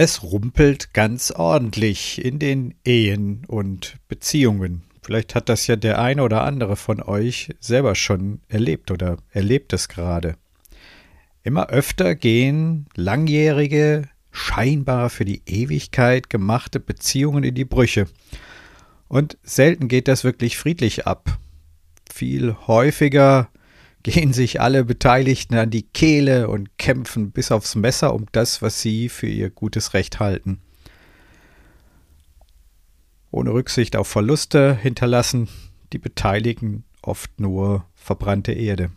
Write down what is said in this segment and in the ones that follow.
Es rumpelt ganz ordentlich in den Ehen und Beziehungen. Vielleicht hat das ja der eine oder andere von euch selber schon erlebt oder erlebt es gerade. Immer öfter gehen langjährige, scheinbar für die Ewigkeit gemachte Beziehungen in die Brüche. Und selten geht das wirklich friedlich ab. Viel häufiger gehen sich alle Beteiligten an die Kehle und kämpfen bis aufs Messer um das, was sie für ihr gutes Recht halten. Ohne Rücksicht auf Verluste hinterlassen die Beteiligten oft nur verbrannte Erde.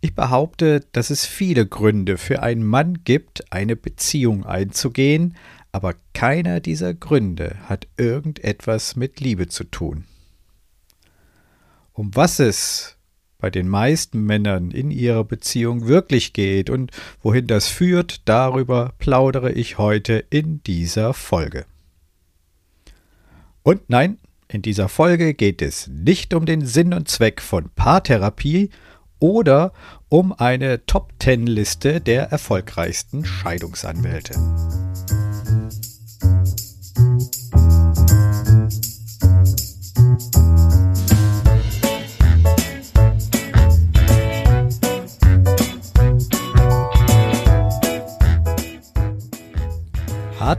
Ich behaupte, dass es viele Gründe für einen Mann gibt, eine Beziehung einzugehen, aber keiner dieser Gründe hat irgendetwas mit Liebe zu tun. Um was es bei den meisten Männern in ihrer Beziehung wirklich geht und wohin das führt, darüber plaudere ich heute in dieser Folge. Und nein, in dieser Folge geht es nicht um den Sinn und Zweck von Paartherapie oder um eine Top-10-Liste der erfolgreichsten Scheidungsanwälte.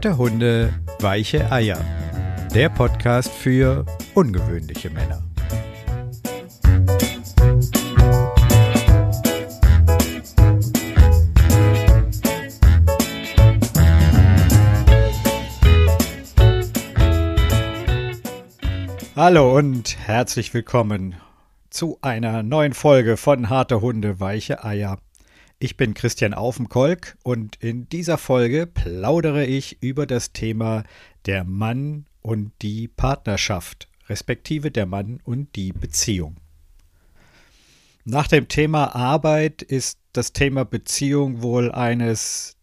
Harte Hunde, weiche Eier. Der Podcast für ungewöhnliche Männer. Hallo und herzlich willkommen zu einer neuen Folge von Harte Hunde, weiche Eier. Ich bin Christian Aufenkolk und in dieser Folge plaudere ich über das Thema der Mann und die Partnerschaft, respektive der Mann und die Beziehung. Nach dem Thema Arbeit ist das Thema Beziehung wohl eines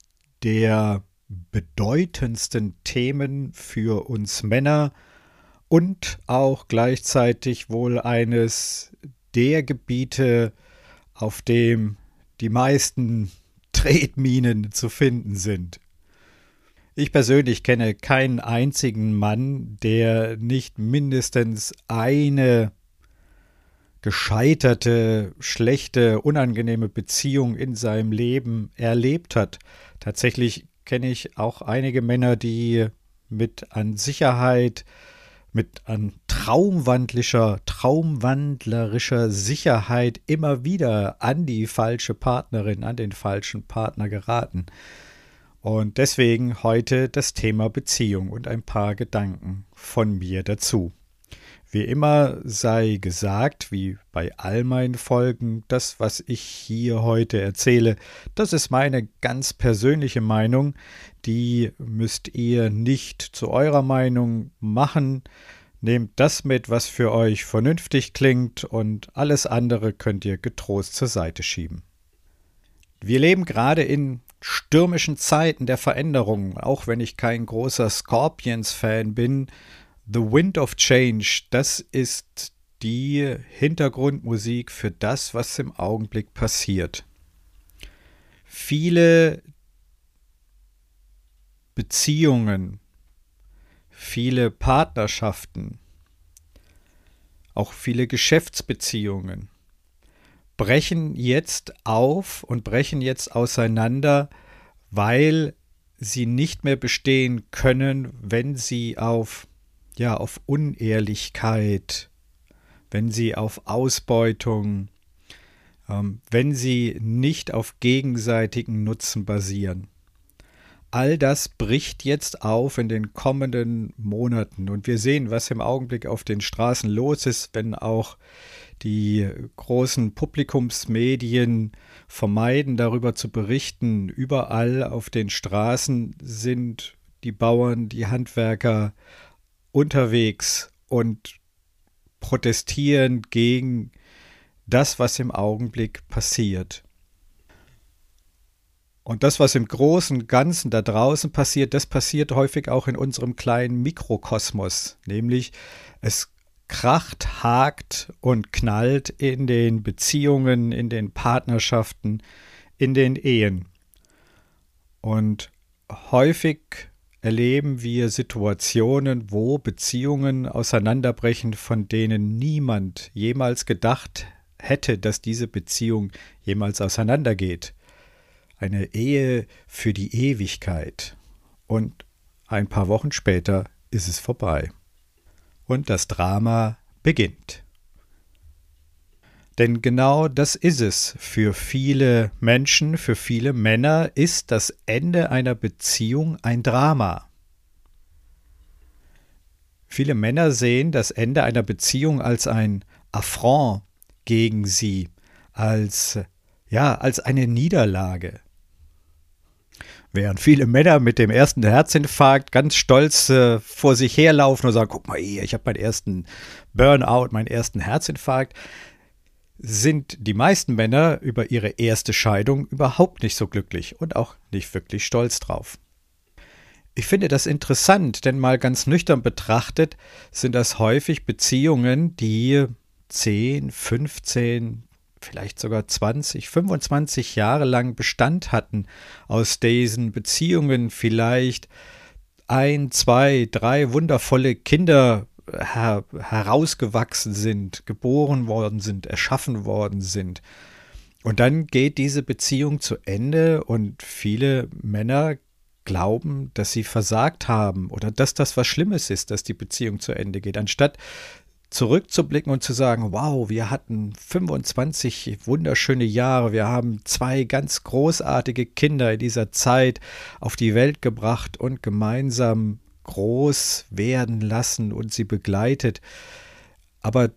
der bedeutendsten Themen für uns Männer und auch gleichzeitig wohl eines der Gebiete, auf dem die meisten Tretminen zu finden sind. Ich persönlich kenne keinen einzigen Mann, der nicht mindestens eine gescheiterte, schlechte, unangenehme Beziehung in seinem Leben erlebt hat. Tatsächlich kenne ich auch einige Männer, die mit an Sicherheit mit an traumwandlischer, traumwandlerischer Sicherheit immer wieder an die falsche Partnerin, an den falschen Partner geraten. Und deswegen heute das Thema Beziehung und ein paar Gedanken von mir dazu. Wie immer sei gesagt, wie bei all meinen Folgen, das, was ich hier heute erzähle, das ist meine ganz persönliche Meinung, die müsst ihr nicht zu eurer Meinung machen. Nehmt das mit, was für euch vernünftig klingt, und alles andere könnt ihr getrost zur Seite schieben. Wir leben gerade in stürmischen Zeiten der Veränderung, auch wenn ich kein großer Scorpions-Fan bin, The Wind of Change, das ist die Hintergrundmusik für das, was im Augenblick passiert. Viele Beziehungen, viele Partnerschaften, auch viele Geschäftsbeziehungen brechen jetzt auf und brechen jetzt auseinander, weil sie nicht mehr bestehen können, wenn sie auf ja, auf Unehrlichkeit, wenn sie auf Ausbeutung, ähm, wenn sie nicht auf gegenseitigen Nutzen basieren. All das bricht jetzt auf in den kommenden Monaten und wir sehen, was im Augenblick auf den Straßen los ist, wenn auch die großen Publikumsmedien vermeiden, darüber zu berichten. Überall auf den Straßen sind die Bauern, die Handwerker unterwegs und protestieren gegen das, was im Augenblick passiert. Und das, was im großen Ganzen da draußen passiert, das passiert häufig auch in unserem kleinen Mikrokosmos, nämlich es kracht, hakt und knallt in den Beziehungen, in den Partnerschaften, in den Ehen. Und häufig erleben wir Situationen, wo Beziehungen auseinanderbrechen, von denen niemand jemals gedacht hätte, dass diese Beziehung jemals auseinandergeht. Eine Ehe für die Ewigkeit. Und ein paar Wochen später ist es vorbei. Und das Drama beginnt. Denn genau das ist es. Für viele Menschen, für viele Männer ist das Ende einer Beziehung ein Drama. Viele Männer sehen das Ende einer Beziehung als ein Affront gegen sie, als ja, als eine Niederlage. Während viele Männer mit dem ersten Herzinfarkt ganz stolz äh, vor sich herlaufen und sagen, guck mal hier, ich habe meinen ersten Burnout, meinen ersten Herzinfarkt, sind die meisten Männer über ihre erste Scheidung überhaupt nicht so glücklich und auch nicht wirklich stolz drauf. Ich finde das interessant, denn mal ganz nüchtern betrachtet sind das häufig Beziehungen, die 10, 15, vielleicht sogar 20, 25 Jahre lang Bestand hatten, aus diesen Beziehungen vielleicht ein, zwei, drei wundervolle Kinder her herausgewachsen sind, geboren worden sind, erschaffen worden sind. Und dann geht diese Beziehung zu Ende und viele Männer glauben, dass sie versagt haben oder dass das was Schlimmes ist, dass die Beziehung zu Ende geht, anstatt zurückzublicken und zu sagen, wow, wir hatten 25 wunderschöne Jahre, wir haben zwei ganz großartige Kinder in dieser Zeit auf die Welt gebracht und gemeinsam groß werden lassen und sie begleitet. Aber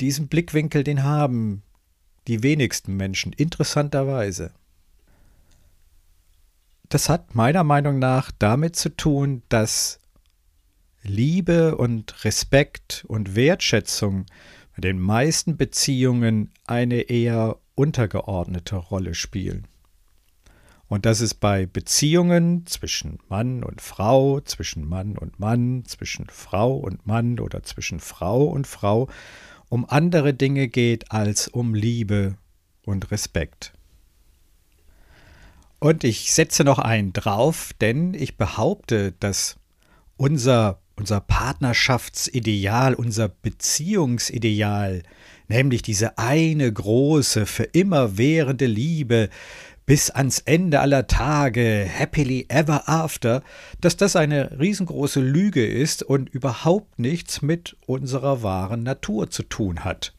diesen Blickwinkel, den haben die wenigsten Menschen, interessanterweise. Das hat meiner Meinung nach damit zu tun, dass Liebe und Respekt und Wertschätzung bei den meisten Beziehungen eine eher untergeordnete Rolle spielen. Und dass es bei Beziehungen zwischen Mann und Frau, zwischen Mann und Mann, zwischen Frau und Mann oder zwischen Frau und Frau um andere Dinge geht als um Liebe und Respekt. Und ich setze noch einen drauf, denn ich behaupte, dass unser unser Partnerschaftsideal, unser Beziehungsideal, nämlich diese eine große, für immer währende Liebe bis ans Ende aller Tage, happily ever after, dass das eine riesengroße Lüge ist und überhaupt nichts mit unserer wahren Natur zu tun hat.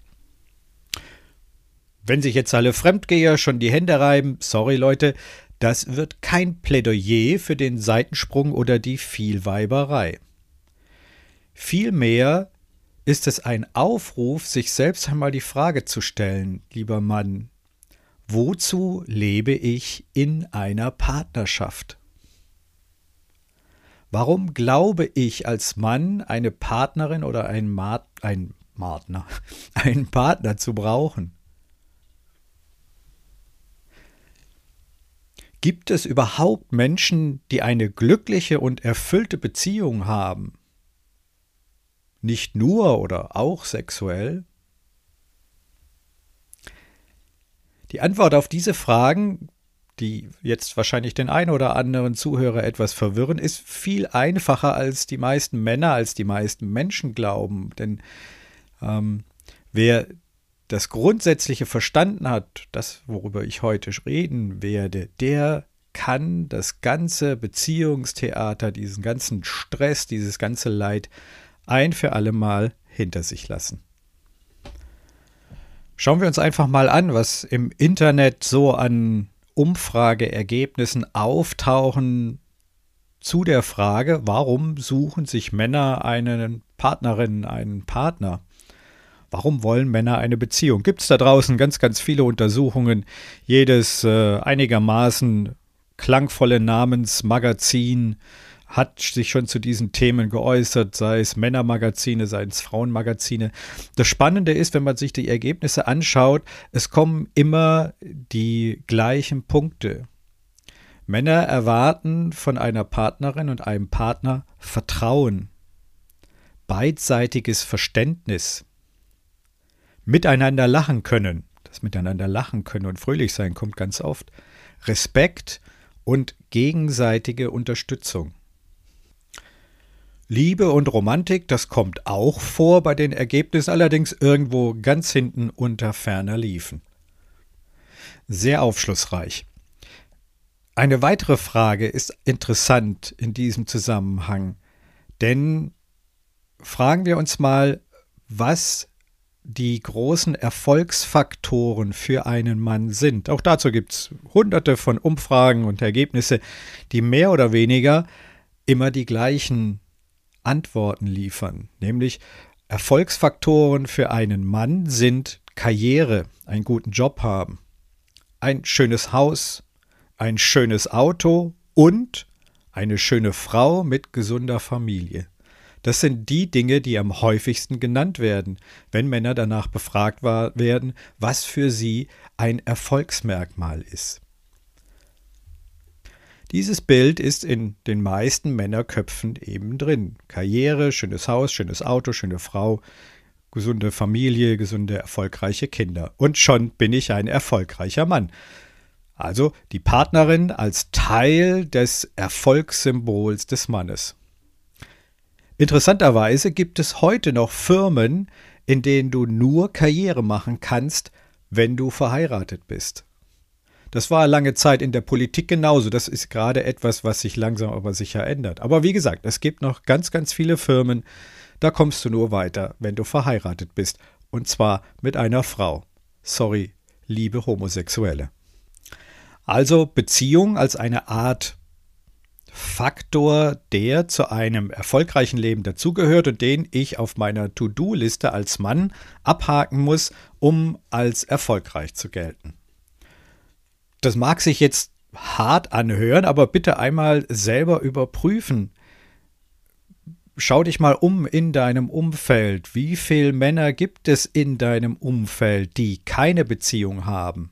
Wenn sich jetzt alle Fremdgeher schon die Hände reiben, sorry Leute, das wird kein Plädoyer für den Seitensprung oder die Vielweiberei. Vielmehr ist es ein Aufruf, sich selbst einmal die Frage zu stellen, lieber Mann, wozu lebe ich in einer Partnerschaft? Warum glaube ich als Mann eine Partnerin oder ein, Ma ein Partner, einen Partner zu brauchen? Gibt es überhaupt Menschen, die eine glückliche und erfüllte Beziehung haben? Nicht nur oder auch sexuell? Die Antwort auf diese Fragen, die jetzt wahrscheinlich den einen oder anderen Zuhörer etwas verwirren, ist viel einfacher als die meisten Männer, als die meisten Menschen glauben. Denn ähm, wer das Grundsätzliche verstanden hat, das, worüber ich heute reden werde, der kann das ganze Beziehungstheater, diesen ganzen Stress, dieses ganze Leid ein für alle Mal hinter sich lassen. Schauen wir uns einfach mal an, was im Internet so an Umfrageergebnissen auftauchen zu der Frage, warum suchen sich Männer eine Partnerin, einen Partner? Warum wollen Männer eine Beziehung? Gibt es da draußen ganz, ganz viele Untersuchungen. Jedes äh, einigermaßen klangvolle Namensmagazin hat sich schon zu diesen Themen geäußert, sei es Männermagazine, sei es Frauenmagazine. Das Spannende ist, wenn man sich die Ergebnisse anschaut, es kommen immer die gleichen Punkte. Männer erwarten von einer Partnerin und einem Partner Vertrauen, beidseitiges Verständnis, miteinander lachen können. Das miteinander lachen können und fröhlich sein kommt ganz oft. Respekt und gegenseitige Unterstützung. Liebe und Romantik, das kommt auch vor bei den Ergebnissen, allerdings irgendwo ganz hinten unter ferner liefen. Sehr aufschlussreich. Eine weitere Frage ist interessant in diesem Zusammenhang, denn fragen wir uns mal, was die großen Erfolgsfaktoren für einen Mann sind. Auch dazu gibt es hunderte von Umfragen und Ergebnisse, die mehr oder weniger immer die gleichen Antworten liefern, nämlich Erfolgsfaktoren für einen Mann sind Karriere, einen guten Job haben, ein schönes Haus, ein schönes Auto und eine schöne Frau mit gesunder Familie. Das sind die Dinge, die am häufigsten genannt werden, wenn Männer danach befragt werden, was für sie ein Erfolgsmerkmal ist. Dieses Bild ist in den meisten Männerköpfen eben drin. Karriere, schönes Haus, schönes Auto, schöne Frau, gesunde Familie, gesunde, erfolgreiche Kinder. Und schon bin ich ein erfolgreicher Mann. Also die Partnerin als Teil des Erfolgssymbols des Mannes. Interessanterweise gibt es heute noch Firmen, in denen du nur Karriere machen kannst, wenn du verheiratet bist. Das war lange Zeit in der Politik genauso. Das ist gerade etwas, was sich langsam aber sicher ändert. Aber wie gesagt, es gibt noch ganz, ganz viele Firmen, da kommst du nur weiter, wenn du verheiratet bist. Und zwar mit einer Frau. Sorry, liebe Homosexuelle. Also Beziehung als eine Art Faktor, der zu einem erfolgreichen Leben dazugehört und den ich auf meiner To-Do-Liste als Mann abhaken muss, um als erfolgreich zu gelten. Das mag sich jetzt hart anhören, aber bitte einmal selber überprüfen. Schau dich mal um in deinem Umfeld. Wie viele Männer gibt es in deinem Umfeld, die keine Beziehung haben?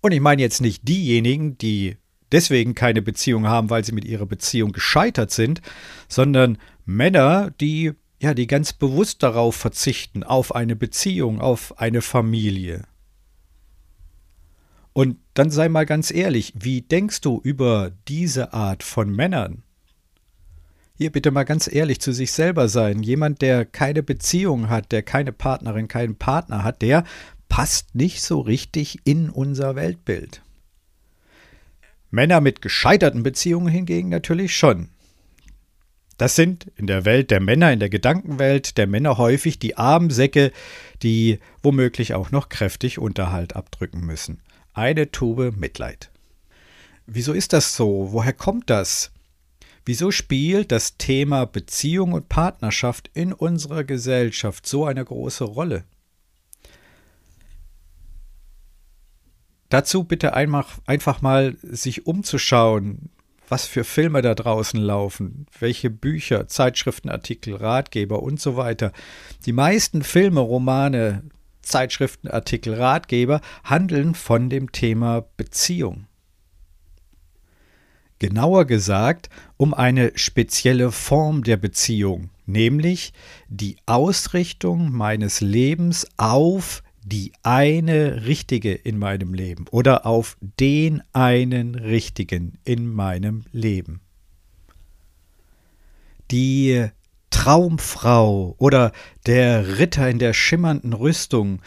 Und ich meine jetzt nicht diejenigen, die deswegen keine Beziehung haben, weil sie mit ihrer Beziehung gescheitert sind, sondern Männer, die ja, die ganz bewusst darauf verzichten, auf eine Beziehung, auf eine Familie. Und dann sei mal ganz ehrlich, wie denkst du über diese Art von Männern? Hier bitte mal ganz ehrlich zu sich selber sein. Jemand, der keine Beziehung hat, der keine Partnerin, keinen Partner hat, der passt nicht so richtig in unser Weltbild. Männer mit gescheiterten Beziehungen hingegen natürlich schon. Das sind in der Welt der Männer, in der Gedankenwelt der Männer häufig die armen Säcke, die womöglich auch noch kräftig Unterhalt abdrücken müssen. Eine Tube Mitleid. Wieso ist das so? Woher kommt das? Wieso spielt das Thema Beziehung und Partnerschaft in unserer Gesellschaft so eine große Rolle? Dazu bitte einfach, mal sich umzuschauen, was für Filme da draußen laufen, welche Bücher, Zeitschriftenartikel, Ratgeber und so weiter. Die meisten Filme, Romane, Zeitschriftenartikel, Ratgeber handeln von dem Thema Beziehung. Genauer gesagt um eine spezielle Form der Beziehung, nämlich die Ausrichtung meines Lebens auf die eine Richtige in meinem Leben oder auf den einen Richtigen in meinem Leben. Die Traumfrau oder der Ritter in der schimmernden Rüstung,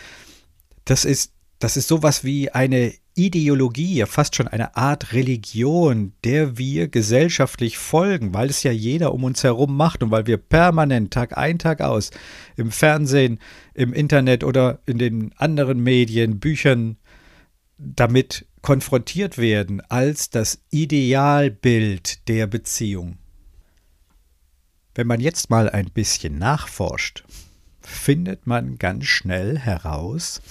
das ist, das ist sowas wie eine Ideologie, ja fast schon eine Art Religion, der wir gesellschaftlich folgen, weil es ja jeder um uns herum macht und weil wir permanent Tag ein, Tag aus im Fernsehen, im Internet oder in den anderen Medien, Büchern damit konfrontiert werden als das Idealbild der Beziehung. Wenn man jetzt mal ein bisschen nachforscht, findet man ganz schnell heraus,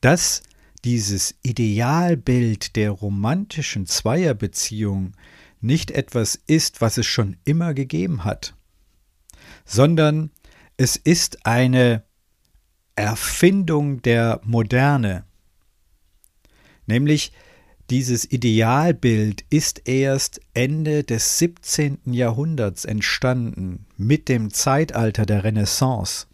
dass dieses Idealbild der romantischen Zweierbeziehung nicht etwas ist, was es schon immer gegeben hat, sondern es ist eine Erfindung der Moderne. Nämlich dieses Idealbild ist erst Ende des 17. Jahrhunderts entstanden, mit dem Zeitalter der Renaissance.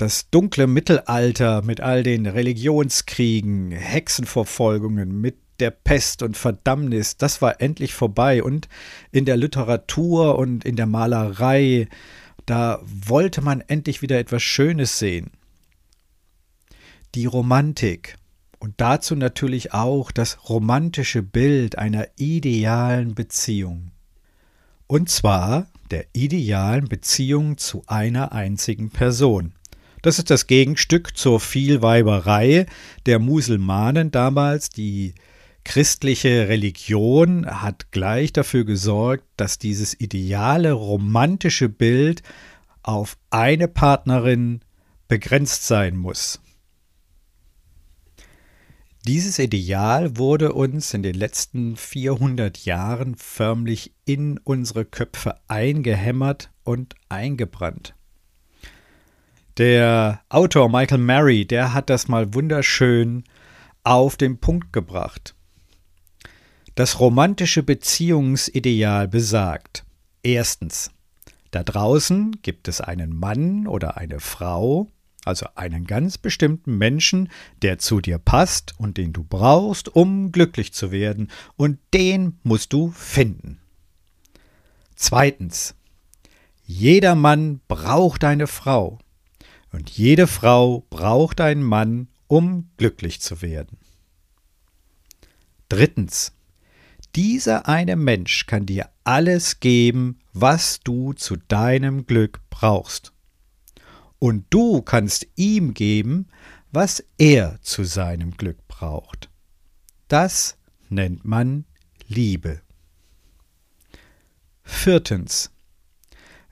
das dunkle Mittelalter mit all den Religionskriegen, Hexenverfolgungen, mit der Pest und Verdammnis, das war endlich vorbei. Und in der Literatur und in der Malerei, da wollte man endlich wieder etwas Schönes sehen. Die Romantik und dazu natürlich auch das romantische Bild einer idealen Beziehung. Und zwar der idealen Beziehung zu einer einzigen Person. Das ist das Gegenstück zur Vielweiberei der Musulmanen damals, die christliche Religion hat gleich dafür gesorgt, dass dieses ideale romantische Bild auf eine Partnerin begrenzt sein muss. Dieses Ideal wurde uns in den letzten 400 Jahren förmlich in unsere Köpfe eingehämmert und eingebrannt. Der Autor Michael Murray, der hat das mal wunderschön auf den Punkt gebracht. Das romantische Beziehungsideal besagt erstens, da draußen gibt es einen Mann oder eine Frau, also einen ganz bestimmten Menschen, der zu dir passt und den du brauchst, um glücklich zu werden, und den musst du finden. Zweitens, jeder Mann braucht eine Frau, und jede Frau braucht einen Mann, um glücklich zu werden. Drittens, dieser eine Mensch kann dir alles geben, was du zu deinem Glück brauchst. Und du kannst ihm geben, was er zu seinem Glück braucht. Das nennt man Liebe. Viertens.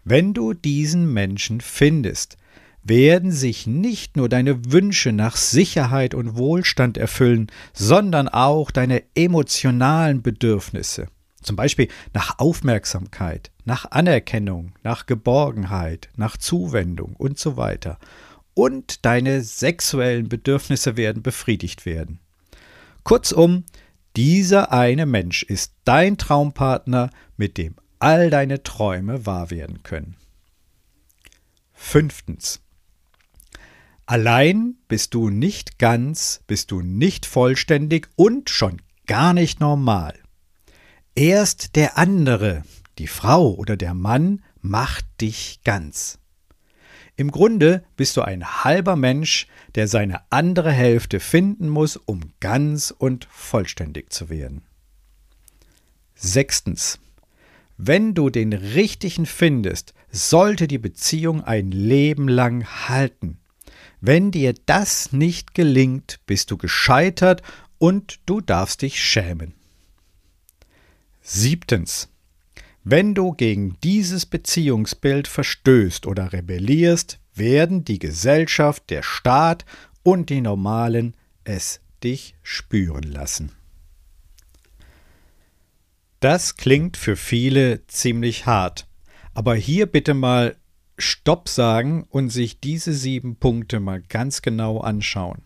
Wenn du diesen Menschen findest, werden sich nicht nur deine Wünsche nach Sicherheit und Wohlstand erfüllen, sondern auch deine emotionalen Bedürfnisse. Zum Beispiel nach Aufmerksamkeit, nach Anerkennung, nach Geborgenheit, nach Zuwendung und so weiter. Und deine sexuellen Bedürfnisse werden befriedigt werden. Kurzum, dieser eine Mensch ist dein Traumpartner, mit dem all deine Träume wahr werden können. Fünftens. Allein bist du nicht ganz, bist du nicht vollständig und schon gar nicht normal. Erst der andere, die Frau oder der Mann, macht dich ganz. Im Grunde bist du ein halber Mensch, der seine andere Hälfte finden muss, um ganz und vollständig zu werden. Sechstens. Wenn du den richtigen findest, sollte die Beziehung ein Leben lang halten. Wenn dir das nicht gelingt, bist du gescheitert und du darfst dich schämen. Siebtens. Wenn du gegen dieses Beziehungsbild verstößt oder rebellierst, werden die Gesellschaft, der Staat und die Normalen es dich spüren lassen. Das klingt für viele ziemlich hart, aber hier bitte mal Stopp sagen und sich diese sieben Punkte mal ganz genau anschauen.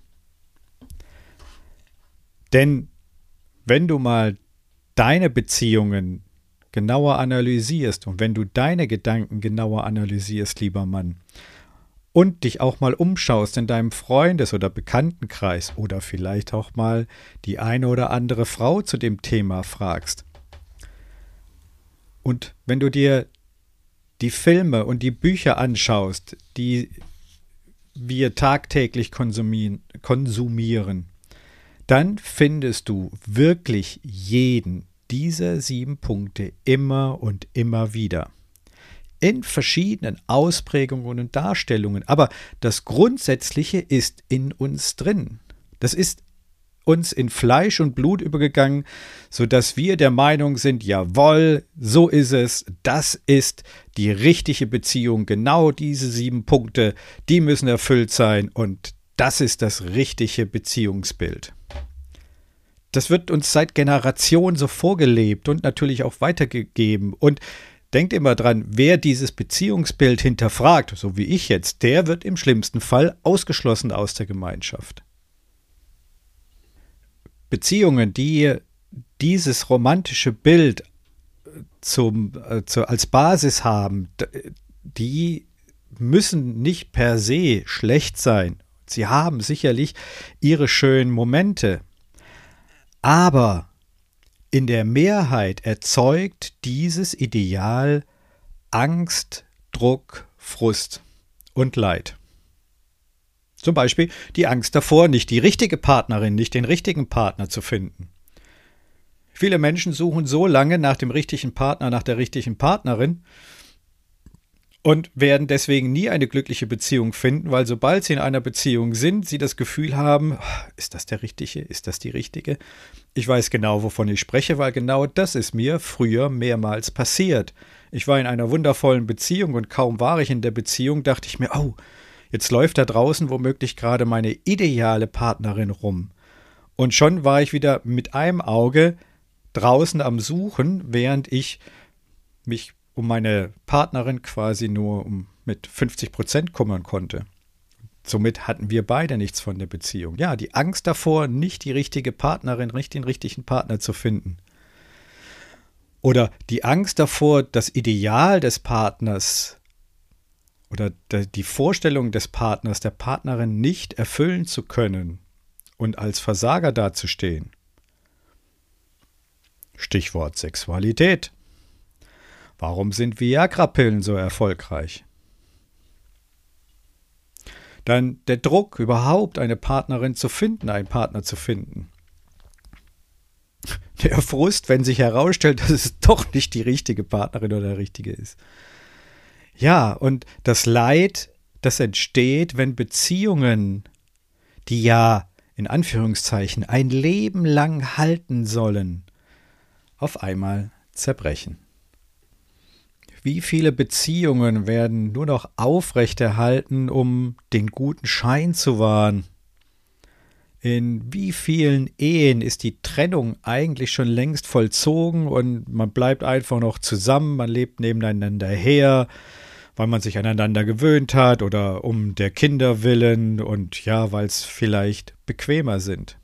Denn wenn du mal deine Beziehungen genauer analysierst und wenn du deine Gedanken genauer analysierst, lieber Mann, und dich auch mal umschaust in deinem Freundes- oder Bekanntenkreis oder vielleicht auch mal die eine oder andere Frau zu dem Thema fragst. Und wenn du dir die Filme und die Bücher anschaust, die wir tagtäglich konsumieren, konsumieren, dann findest du wirklich jeden dieser sieben Punkte immer und immer wieder. In verschiedenen Ausprägungen und Darstellungen. Aber das Grundsätzliche ist in uns drin. Das ist uns in Fleisch und Blut übergegangen, so dass wir der Meinung sind, jawohl, so ist es, das ist die richtige Beziehung, genau diese sieben Punkte, die müssen erfüllt sein und das ist das richtige Beziehungsbild. Das wird uns seit Generationen so vorgelebt und natürlich auch weitergegeben und Denkt immer dran, wer dieses Beziehungsbild hinterfragt, so wie ich jetzt, der wird im schlimmsten Fall ausgeschlossen aus der Gemeinschaft. Beziehungen, die dieses romantische Bild zum, äh, zu, als Basis haben, die müssen nicht per se schlecht sein. Sie haben sicherlich ihre schönen Momente. Aber in der Mehrheit erzeugt dieses Ideal Angst, Druck, Frust und Leid. Zum Beispiel die Angst davor, nicht die richtige Partnerin, nicht den richtigen Partner zu finden. Viele Menschen suchen so lange nach dem richtigen Partner, nach der richtigen Partnerin und werden deswegen nie eine glückliche Beziehung finden, weil sobald sie in einer Beziehung sind, sie das Gefühl haben, ist das der richtige, ist das die richtige? Ich weiß genau, wovon ich spreche, weil genau das ist mir früher mehrmals passiert. Ich war in einer wundervollen Beziehung und kaum war ich in der Beziehung, dachte ich mir, oh, jetzt läuft da draußen womöglich gerade meine ideale Partnerin rum. Und schon war ich wieder mit einem Auge draußen am Suchen, während ich mich um meine Partnerin quasi nur um mit 50 Prozent kümmern konnte. Somit hatten wir beide nichts von der Beziehung. Ja, die Angst davor, nicht die richtige Partnerin, nicht den richtigen Partner zu finden. Oder die Angst davor, das Ideal des Partners oder die Vorstellung des Partners, der Partnerin nicht erfüllen zu können und als Versager dazustehen. Stichwort Sexualität. Warum sind Viagra-Pillen so erfolgreich? Dann der Druck, überhaupt eine Partnerin zu finden, einen Partner zu finden. Der Frust, wenn sich herausstellt, dass es doch nicht die richtige Partnerin oder der richtige ist. Ja, und das Leid, das entsteht, wenn Beziehungen, die ja in Anführungszeichen ein Leben lang halten sollen, auf einmal zerbrechen. Wie viele Beziehungen werden nur noch aufrechterhalten, um den guten Schein zu wahren? In wie vielen Ehen ist die Trennung eigentlich schon längst vollzogen und man bleibt einfach noch zusammen, man lebt nebeneinander her, weil man sich aneinander gewöhnt hat oder um der Kinder willen und ja, weil es vielleicht bequemer sind.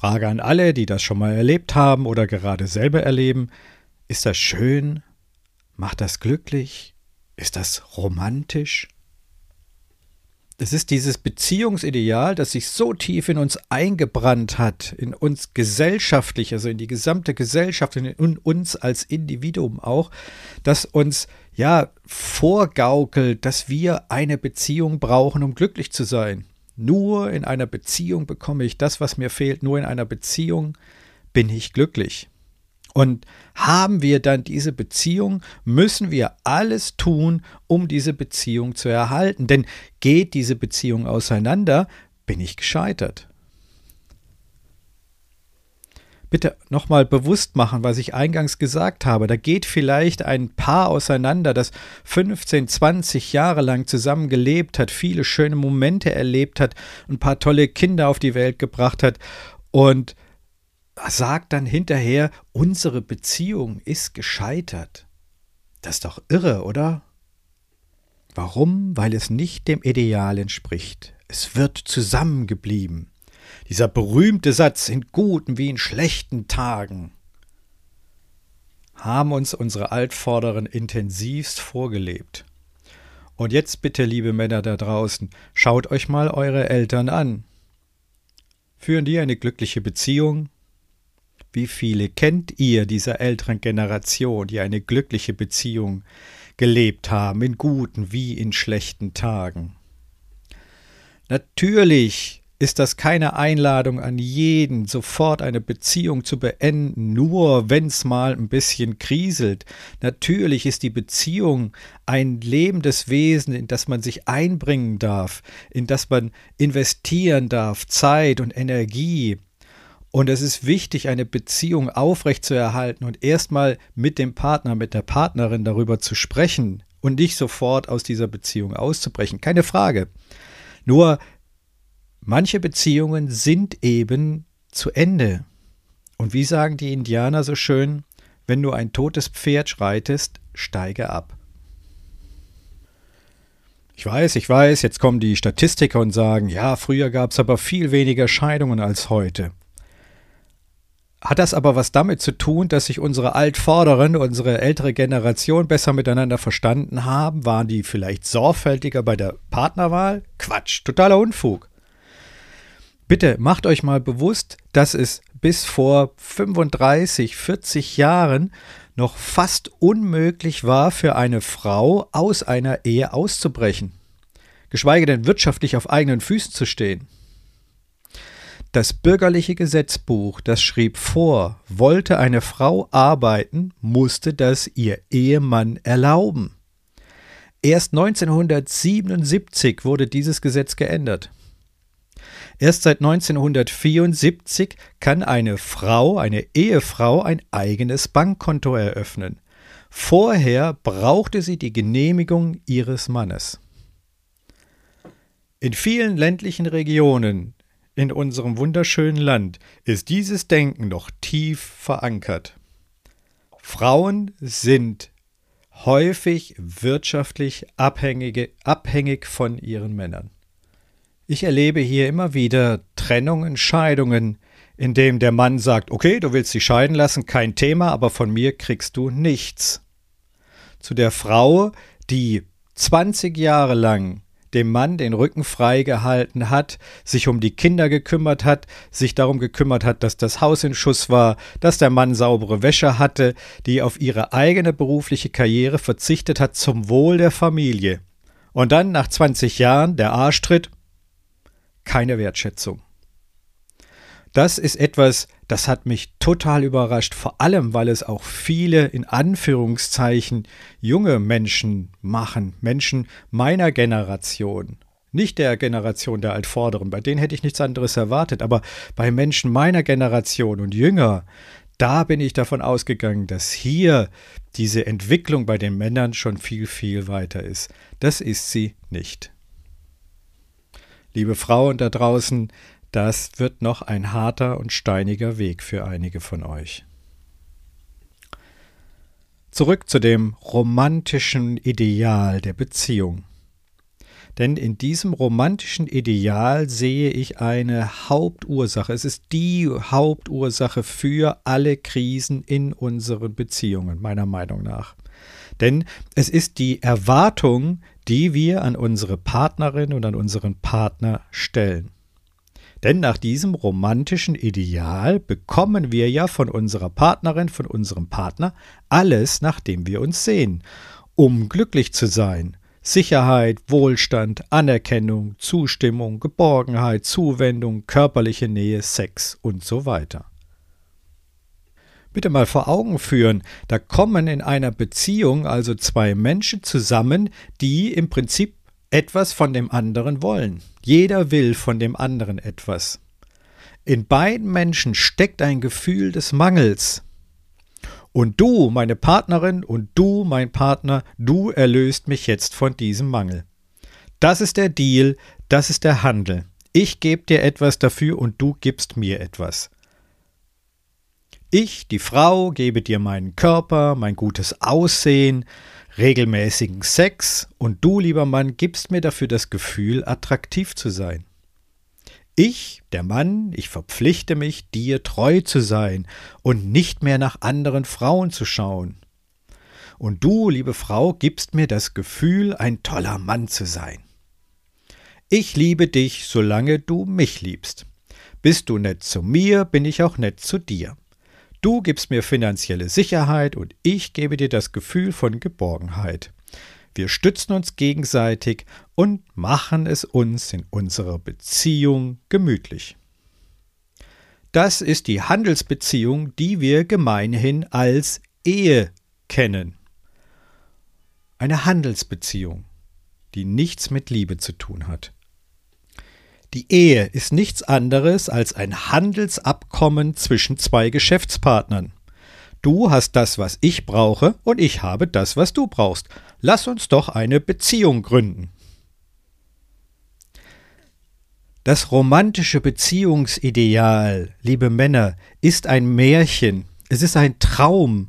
Frage an alle, die das schon mal erlebt haben oder gerade selber erleben. Ist das schön? Macht das glücklich? Ist das romantisch? Es ist dieses Beziehungsideal, das sich so tief in uns eingebrannt hat, in uns gesellschaftlich, also in die gesamte Gesellschaft, in uns als Individuum auch, das uns ja vorgaukelt, dass wir eine Beziehung brauchen, um glücklich zu sein. Nur in einer Beziehung bekomme ich das, was mir fehlt. Nur in einer Beziehung bin ich glücklich. Und haben wir dann diese Beziehung, müssen wir alles tun, um diese Beziehung zu erhalten. Denn geht diese Beziehung auseinander, bin ich gescheitert bitte nochmal bewusst machen, was ich eingangs gesagt habe. Da geht vielleicht ein Paar auseinander, das 15, 20 Jahre lang zusammen gelebt hat, viele schöne Momente erlebt hat, ein paar tolle Kinder auf die Welt gebracht hat und sagt dann hinterher, unsere Beziehung ist gescheitert. Das ist doch irre, oder? Warum? Weil es nicht dem Ideal entspricht. Es wird zusammengeblieben. Dieser berühmte Satz in guten wie in schlechten Tagen haben uns unsere Altvorderen intensivst vorgelebt. Und jetzt bitte, liebe Männer da draußen, schaut euch mal eure Eltern an. Führen die eine glückliche Beziehung? Wie viele kennt ihr dieser älteren Generation, die eine glückliche Beziehung gelebt haben, in guten wie in schlechten Tagen? Natürlich ist das keine Einladung an jeden, sofort eine Beziehung zu beenden, nur wenn's mal ein bisschen kriselt. Natürlich ist die Beziehung ein lebendes Wesen, in das man sich einbringen darf, in das man investieren darf, Zeit und Energie. Und es ist wichtig, eine Beziehung aufrechtzuerhalten und erstmal mit dem Partner, mit der Partnerin darüber zu sprechen und nicht sofort aus dieser Beziehung auszubrechen. Keine Frage. Nur manche Beziehungen sind eben zu Ende. Und wie sagen die Indianer so schön, wenn du ein totes Pferd schreitest, steige ab. Ich weiß, ich weiß, jetzt kommen die Statistiker und sagen, ja, früher gab es aber viel weniger Scheidungen als heute. hat das aber was damit zu tun, dass sich unsere Altvorderen, unsere ältere Generation besser miteinander verstanden haben? Waren die vielleicht sorgfältiger bei der Partnerwahl? Quatsch, totaler Unfug. Bitte macht euch mal bewusst, dass es bis vor 35, 40 Jahren noch fast unmöglich war für eine Frau aus einer Ehe auszubrechen, geschweige denn wirtschaftlich auf eigenen Füßen zu stehen. Das bürgerliche Gesetzbuch, das schrieb vor, wollte eine Frau arbeiten, musste das ihr Ehemann erlauben. Erst 1977 wurde dieses Gesetz geändert. Erst seit 1974 kann eine Frau, eine Ehefrau, ein eigenes Bankkonto eröffnen. Vorher brauchte sie die Genehmigung ihres Mannes. In vielen ländlichen Regionen in unserem wunderschönen Land ist dieses Denken noch tief verankert. Frauen sind häufig wirtschaftlich abhängig von ihren Männern. Ich erlebe hier immer wieder Trennungen, Scheidungen, in dem der Mann sagt, okay, du willst dich scheiden lassen, kein Thema, aber von mir kriegst du nichts. Zu der Frau, die 20 Jahre lang dem Mann den Rücken frei gehalten hat, sich um die Kinder gekümmert hat, sich darum gekümmert hat, dass das Haus in Schuss war, dass der Mann saubere Wäsche hatte, die auf ihre eigene berufliche Karriere verzichtet hat zum Wohl der Familie. Und dann nach 20 Jahren der Arschtritt, keine Wertschätzung. Das ist etwas, das hat mich total überrascht, vor allem weil es auch viele in Anführungszeichen junge Menschen machen, Menschen meiner Generation. Nicht der Generation der Altvorderen, bei denen hätte ich nichts anderes erwartet, aber bei Menschen meiner Generation und jünger, da bin ich davon ausgegangen, dass hier diese Entwicklung bei den Männern schon viel, viel weiter ist. Das ist sie nicht. Liebe Frauen da draußen, das wird noch ein harter und steiniger Weg für einige von euch. Zurück zu dem romantischen Ideal der Beziehung. Denn in diesem romantischen Ideal sehe ich eine Hauptursache. Es ist die Hauptursache für alle Krisen in unseren Beziehungen, meiner Meinung nach. Denn es ist die Erwartung, die wir an unsere Partnerin und an unseren Partner stellen. Denn nach diesem romantischen Ideal bekommen wir ja von unserer Partnerin, von unserem Partner alles, nach dem wir uns sehen, um glücklich zu sein. Sicherheit, Wohlstand, Anerkennung, Zustimmung, Geborgenheit, Zuwendung, körperliche Nähe, Sex und so weiter. Bitte mal vor Augen führen, da kommen in einer Beziehung also zwei Menschen zusammen, die im Prinzip etwas von dem anderen wollen. Jeder will von dem anderen etwas. In beiden Menschen steckt ein Gefühl des Mangels. Und du, meine Partnerin, und du, mein Partner, du erlöst mich jetzt von diesem Mangel. Das ist der Deal, das ist der Handel. Ich gebe dir etwas dafür und du gibst mir etwas. Ich, die Frau, gebe dir meinen Körper, mein gutes Aussehen, regelmäßigen Sex und du, lieber Mann, gibst mir dafür das Gefühl, attraktiv zu sein. Ich, der Mann, ich verpflichte mich, dir treu zu sein und nicht mehr nach anderen Frauen zu schauen. Und du, liebe Frau, gibst mir das Gefühl, ein toller Mann zu sein. Ich liebe dich, solange du mich liebst. Bist du nett zu mir, bin ich auch nett zu dir. Du gibst mir finanzielle Sicherheit und ich gebe dir das Gefühl von Geborgenheit. Wir stützen uns gegenseitig und machen es uns in unserer Beziehung gemütlich. Das ist die Handelsbeziehung, die wir gemeinhin als Ehe kennen. Eine Handelsbeziehung, die nichts mit Liebe zu tun hat. Die Ehe ist nichts anderes als ein Handelsabkommen zwischen zwei Geschäftspartnern. Du hast das, was ich brauche, und ich habe das, was du brauchst. Lass uns doch eine Beziehung gründen. Das romantische Beziehungsideal, liebe Männer, ist ein Märchen. Es ist ein Traum.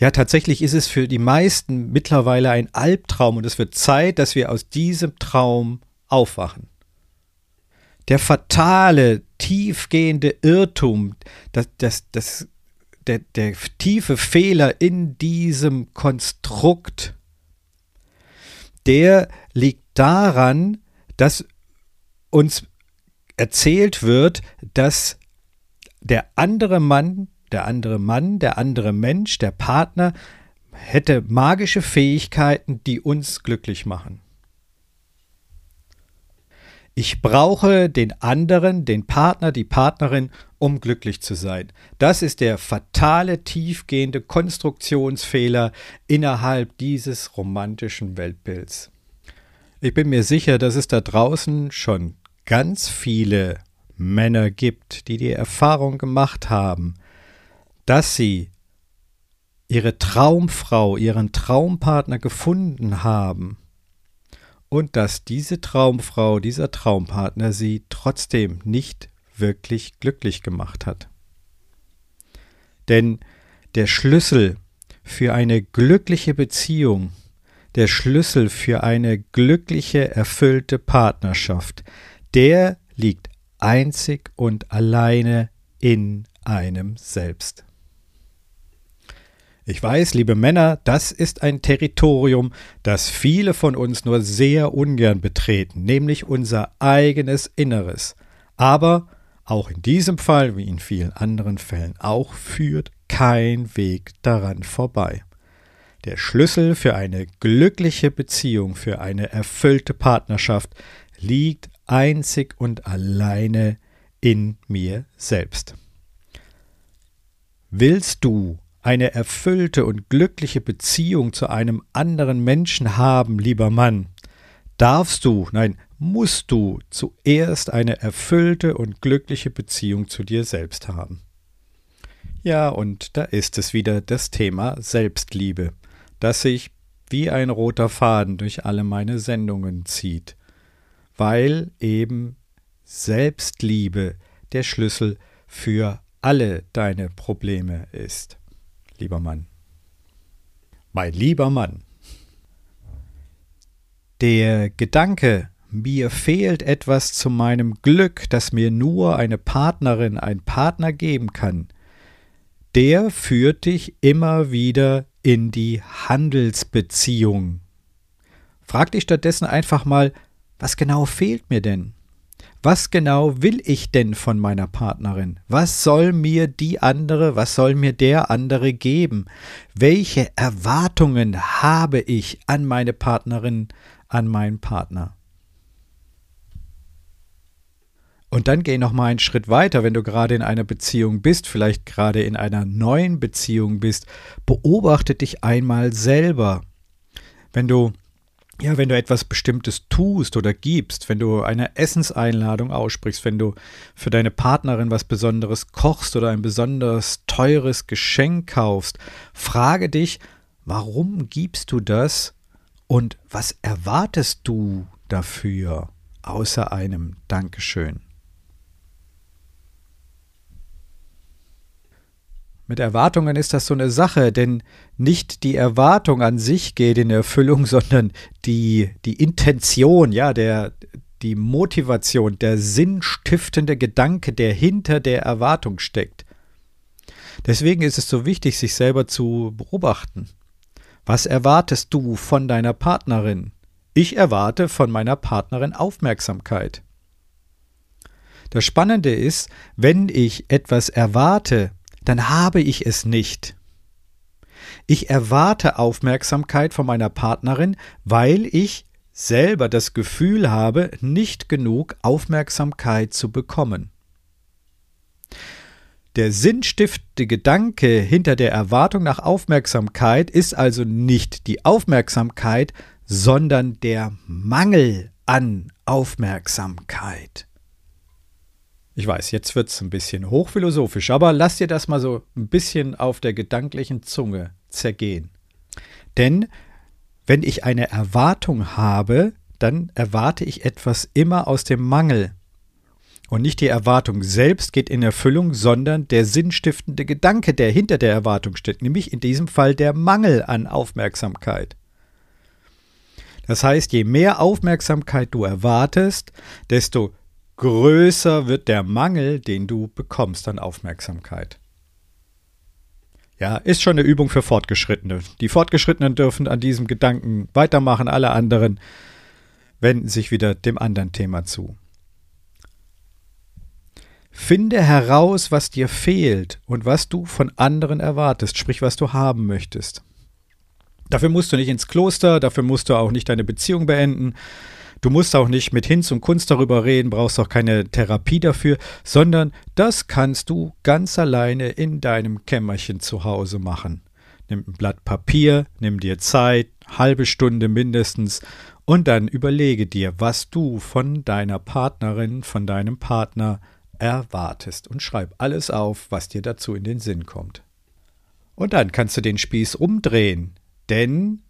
Ja, tatsächlich ist es für die meisten mittlerweile ein Albtraum und es wird Zeit, dass wir aus diesem Traum aufwachen. Der fatale, tiefgehende Irrtum, das, das, das, der, der tiefe Fehler in diesem Konstrukt, der liegt daran, dass uns erzählt wird, dass der andere Mann, der andere Mann, der andere Mensch, der Partner hätte magische Fähigkeiten, die uns glücklich machen. Ich brauche den anderen, den Partner, die Partnerin, um glücklich zu sein. Das ist der fatale, tiefgehende Konstruktionsfehler innerhalb dieses romantischen Weltbilds. Ich bin mir sicher, dass es da draußen schon ganz viele Männer gibt, die die Erfahrung gemacht haben, dass sie ihre Traumfrau, ihren Traumpartner gefunden haben und dass diese Traumfrau, dieser Traumpartner sie trotzdem nicht wirklich glücklich gemacht hat. Denn der Schlüssel für eine glückliche Beziehung, der Schlüssel für eine glückliche, erfüllte Partnerschaft, der liegt einzig und alleine in einem selbst. Ich weiß, liebe Männer, das ist ein Territorium, das viele von uns nur sehr ungern betreten, nämlich unser eigenes Inneres. Aber auch in diesem Fall, wie in vielen anderen Fällen auch, führt kein Weg daran vorbei. Der Schlüssel für eine glückliche Beziehung, für eine erfüllte Partnerschaft liegt einzig und alleine in mir selbst. Willst du eine erfüllte und glückliche Beziehung zu einem anderen Menschen haben, lieber Mann, darfst du, nein, musst du zuerst eine erfüllte und glückliche Beziehung zu dir selbst haben. Ja, und da ist es wieder das Thema Selbstliebe, das sich wie ein roter Faden durch alle meine Sendungen zieht, weil eben Selbstliebe der Schlüssel für alle deine Probleme ist lieber Mann. Mein lieber Mann. Der Gedanke, mir fehlt etwas zu meinem Glück, das mir nur eine Partnerin, ein Partner geben kann, der führt dich immer wieder in die Handelsbeziehung. Frag dich stattdessen einfach mal, was genau fehlt mir denn? Was genau will ich denn von meiner Partnerin? Was soll mir die andere, was soll mir der andere geben? Welche Erwartungen habe ich an meine Partnerin, an meinen Partner? Und dann geh noch mal einen Schritt weiter, wenn du gerade in einer Beziehung bist, vielleicht gerade in einer neuen Beziehung bist, beobachte dich einmal selber. Wenn du ja, wenn du etwas Bestimmtes tust oder gibst, wenn du eine Essenseinladung aussprichst, wenn du für deine Partnerin was Besonderes kochst oder ein besonders teures Geschenk kaufst, frage dich, warum gibst du das und was erwartest du dafür außer einem Dankeschön? Mit Erwartungen ist das so eine Sache, denn nicht die Erwartung an sich geht in Erfüllung, sondern die, die Intention, ja, der, die Motivation, der sinnstiftende Gedanke, der hinter der Erwartung steckt. Deswegen ist es so wichtig, sich selber zu beobachten. Was erwartest du von deiner Partnerin? Ich erwarte von meiner Partnerin Aufmerksamkeit. Das Spannende ist, wenn ich etwas erwarte, dann habe ich es nicht. Ich erwarte Aufmerksamkeit von meiner Partnerin, weil ich selber das Gefühl habe, nicht genug Aufmerksamkeit zu bekommen. Der sinnstiftende Gedanke hinter der Erwartung nach Aufmerksamkeit ist also nicht die Aufmerksamkeit, sondern der Mangel an Aufmerksamkeit. Ich weiß, jetzt wird es ein bisschen hochphilosophisch, aber lass dir das mal so ein bisschen auf der gedanklichen Zunge zergehen. Denn wenn ich eine Erwartung habe, dann erwarte ich etwas immer aus dem Mangel. Und nicht die Erwartung selbst geht in Erfüllung, sondern der sinnstiftende Gedanke, der hinter der Erwartung steht, nämlich in diesem Fall der Mangel an Aufmerksamkeit. Das heißt, je mehr Aufmerksamkeit du erwartest, desto größer wird der Mangel, den du bekommst an Aufmerksamkeit. Ja, ist schon eine Übung für Fortgeschrittene. Die Fortgeschrittenen dürfen an diesem Gedanken weitermachen, alle anderen wenden sich wieder dem anderen Thema zu. Finde heraus, was dir fehlt und was du von anderen erwartest, sprich, was du haben möchtest. Dafür musst du nicht ins Kloster, dafür musst du auch nicht deine Beziehung beenden, du musst auch nicht mit Hinz und Kunst darüber reden, brauchst auch keine Therapie dafür, sondern das kannst du ganz alleine in deinem Kämmerchen zu Hause machen. Nimm ein Blatt Papier, nimm dir Zeit, halbe Stunde mindestens, und dann überlege dir, was du von deiner Partnerin, von deinem Partner erwartest und schreib alles auf, was dir dazu in den Sinn kommt. Und dann kannst du den Spieß umdrehen, denn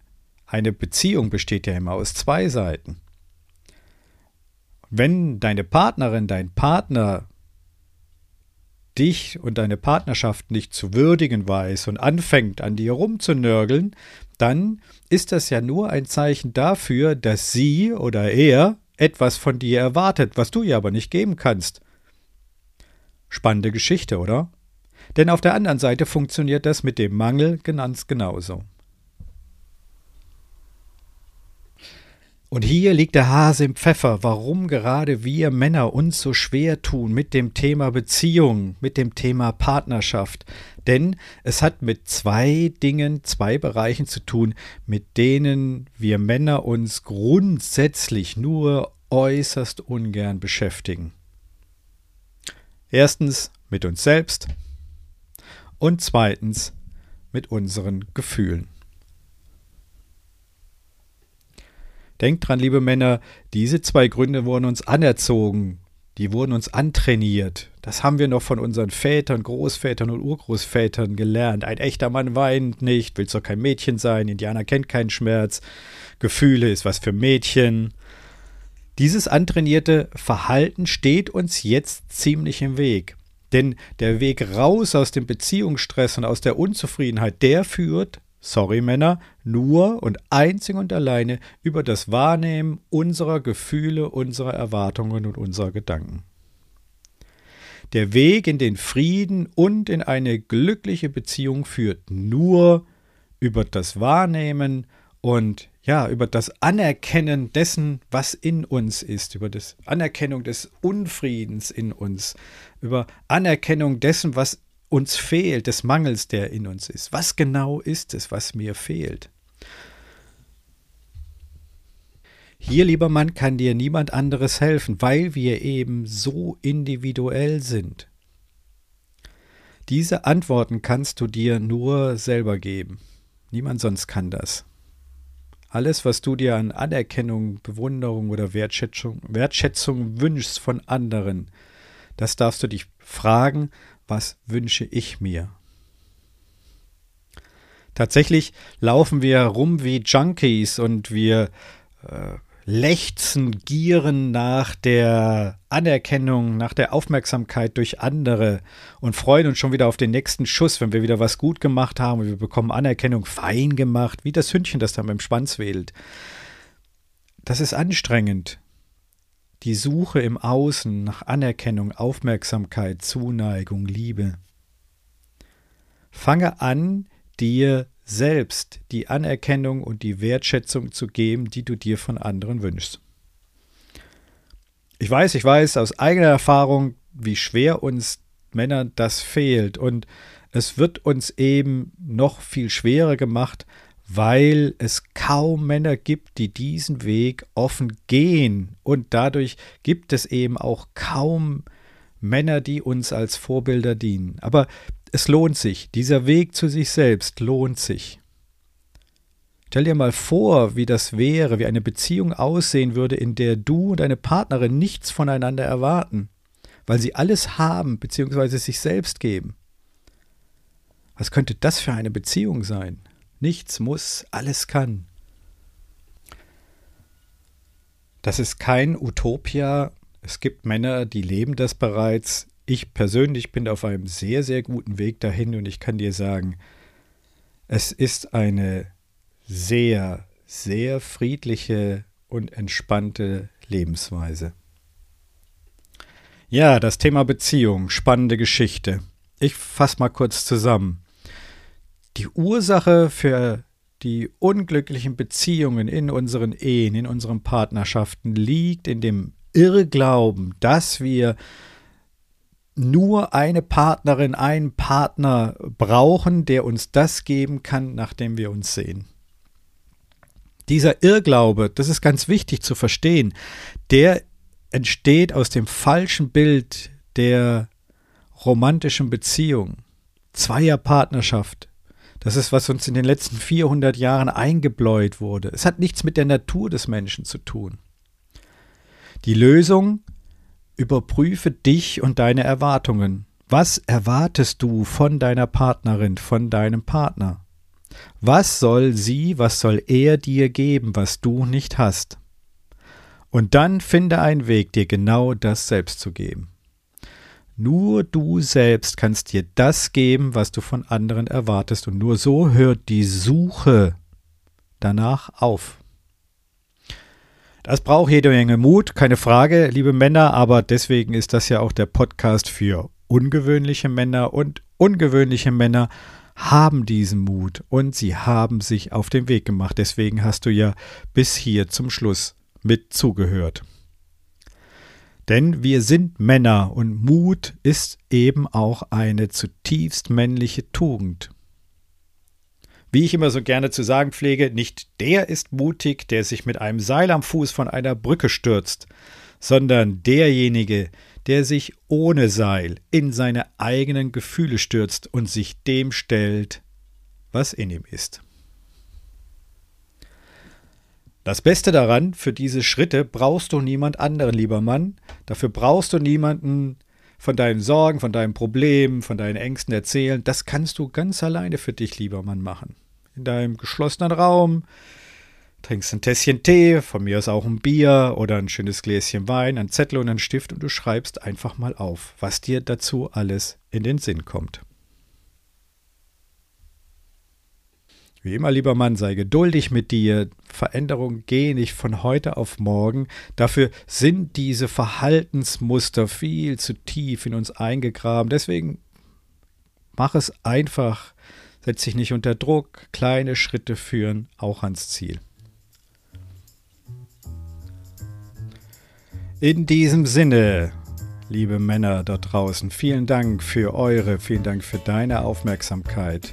eine Beziehung besteht ja immer aus zwei Seiten. Wenn deine Partnerin, dein Partner dich und deine Partnerschaft nicht zu würdigen weiß und anfängt an dir rumzunörgeln, dann ist das ja nur ein Zeichen dafür, dass sie oder er etwas von dir erwartet, was du ihr aber nicht geben kannst. Spannende Geschichte, oder? Denn auf der anderen Seite funktioniert das mit dem Mangel ganz genauso. Und hier liegt der Hase im Pfeffer, warum gerade wir Männer uns so schwer tun mit dem Thema Beziehung, mit dem Thema Partnerschaft. Denn es hat mit zwei Dingen, zwei Bereichen zu tun, mit denen wir Männer uns grundsätzlich nur äußerst ungern beschäftigen. Erstens mit uns selbst und zweitens mit unseren Gefühlen. Denkt dran, liebe Männer, diese zwei Gründe wurden uns anerzogen, die wurden uns antrainiert. Das haben wir noch von unseren Vätern, Großvätern und Urgroßvätern gelernt. Ein echter Mann weint nicht, will doch kein Mädchen sein, Indianer kennt keinen Schmerz, Gefühle ist was für Mädchen. Dieses antrainierte Verhalten steht uns jetzt ziemlich im Weg. Denn der Weg raus aus dem Beziehungsstress und aus der Unzufriedenheit, der führt, sorry Männer, nur und einzig und alleine über das Wahrnehmen unserer Gefühle, unserer Erwartungen und unserer Gedanken. Der Weg in den Frieden und in eine glückliche Beziehung führt nur über das Wahrnehmen und ja, über das Anerkennen dessen, was in uns ist, über das Anerkennung des Unfriedens in uns, über Anerkennung dessen, was uns fehlt, des Mangels, der in uns ist. Was genau ist es, was mir fehlt? Hier, lieber Mann, kann dir niemand anderes helfen, weil wir eben so individuell sind. Diese Antworten kannst du dir nur selber geben. Niemand sonst kann das. Alles, was du dir an Anerkennung, Bewunderung oder Wertschätzung, Wertschätzung wünschst von anderen, das darfst du dich fragen, was wünsche ich mir? Tatsächlich laufen wir rum wie Junkies und wir äh, lechzen, gieren nach der Anerkennung, nach der Aufmerksamkeit durch andere und freuen uns schon wieder auf den nächsten Schuss, wenn wir wieder was gut gemacht haben und wir bekommen Anerkennung fein gemacht, wie das Hündchen, das dann beim Schwanz wedelt. Das ist anstrengend. Die Suche im Außen nach Anerkennung, Aufmerksamkeit, Zuneigung, Liebe. Fange an, dir selbst die Anerkennung und die Wertschätzung zu geben, die du dir von anderen wünschst. Ich weiß, ich weiß aus eigener Erfahrung, wie schwer uns Männern das fehlt und es wird uns eben noch viel schwerer gemacht, weil es kaum Männer gibt, die diesen Weg offen gehen und dadurch gibt es eben auch kaum Männer, die uns als Vorbilder dienen. Aber es lohnt sich. Dieser Weg zu sich selbst lohnt sich. Stell dir mal vor, wie das wäre, wie eine Beziehung aussehen würde, in der du und deine Partnerin nichts voneinander erwarten, weil sie alles haben bzw. sich selbst geben. Was könnte das für eine Beziehung sein? Nichts muss, alles kann. Das ist kein Utopia. Es gibt Männer, die leben das bereits ich persönlich bin auf einem sehr, sehr guten Weg dahin und ich kann dir sagen, es ist eine sehr, sehr friedliche und entspannte Lebensweise. Ja, das Thema Beziehung, spannende Geschichte. Ich fasse mal kurz zusammen. Die Ursache für die unglücklichen Beziehungen in unseren Ehen, in unseren Partnerschaften liegt in dem Irrglauben, dass wir nur eine Partnerin, einen Partner brauchen, der uns das geben kann, nachdem wir uns sehen. Dieser Irrglaube, das ist ganz wichtig zu verstehen, der entsteht aus dem falschen Bild der romantischen Beziehung, zweier Partnerschaft, das ist, was uns in den letzten 400 Jahren eingebläut wurde. Es hat nichts mit der Natur des Menschen zu tun. Die Lösung, überprüfe dich und deine Erwartungen. Was erwartest du von deiner Partnerin, von deinem Partner? Was soll sie, was soll er dir geben, was du nicht hast? Und dann finde einen Weg, dir genau das selbst zu geben. Nur du selbst kannst dir das geben, was du von anderen erwartest, und nur so hört die Suche danach auf. Das braucht jede Menge Mut, keine Frage, liebe Männer, aber deswegen ist das ja auch der Podcast für ungewöhnliche Männer und ungewöhnliche Männer haben diesen Mut und sie haben sich auf den Weg gemacht. Deswegen hast du ja bis hier zum Schluss mit zugehört. Denn wir sind Männer und Mut ist eben auch eine zutiefst männliche Tugend. Wie ich immer so gerne zu sagen pflege, nicht der ist mutig, der sich mit einem Seil am Fuß von einer Brücke stürzt, sondern derjenige, der sich ohne Seil in seine eigenen Gefühle stürzt und sich dem stellt, was in ihm ist. Das Beste daran, für diese Schritte brauchst du niemand anderen, lieber Mann. Dafür brauchst du niemanden von deinen Sorgen, von deinen Problemen, von deinen Ängsten erzählen. Das kannst du ganz alleine für dich, lieber Mann, machen. In deinem geschlossenen Raum, trinkst ein Tässchen Tee, von mir aus auch ein Bier oder ein schönes Gläschen Wein, ein Zettel und ein Stift und du schreibst einfach mal auf, was dir dazu alles in den Sinn kommt. Wie immer, lieber Mann, sei geduldig mit dir. Veränderungen gehen nicht von heute auf morgen. Dafür sind diese Verhaltensmuster viel zu tief in uns eingegraben. Deswegen mach es einfach. Setz dich nicht unter Druck. Kleine Schritte führen auch ans Ziel. In diesem Sinne, liebe Männer da draußen, vielen Dank für eure, vielen Dank für deine Aufmerksamkeit.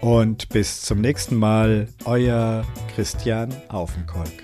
Und bis zum nächsten Mal, euer Christian Aufenkolk.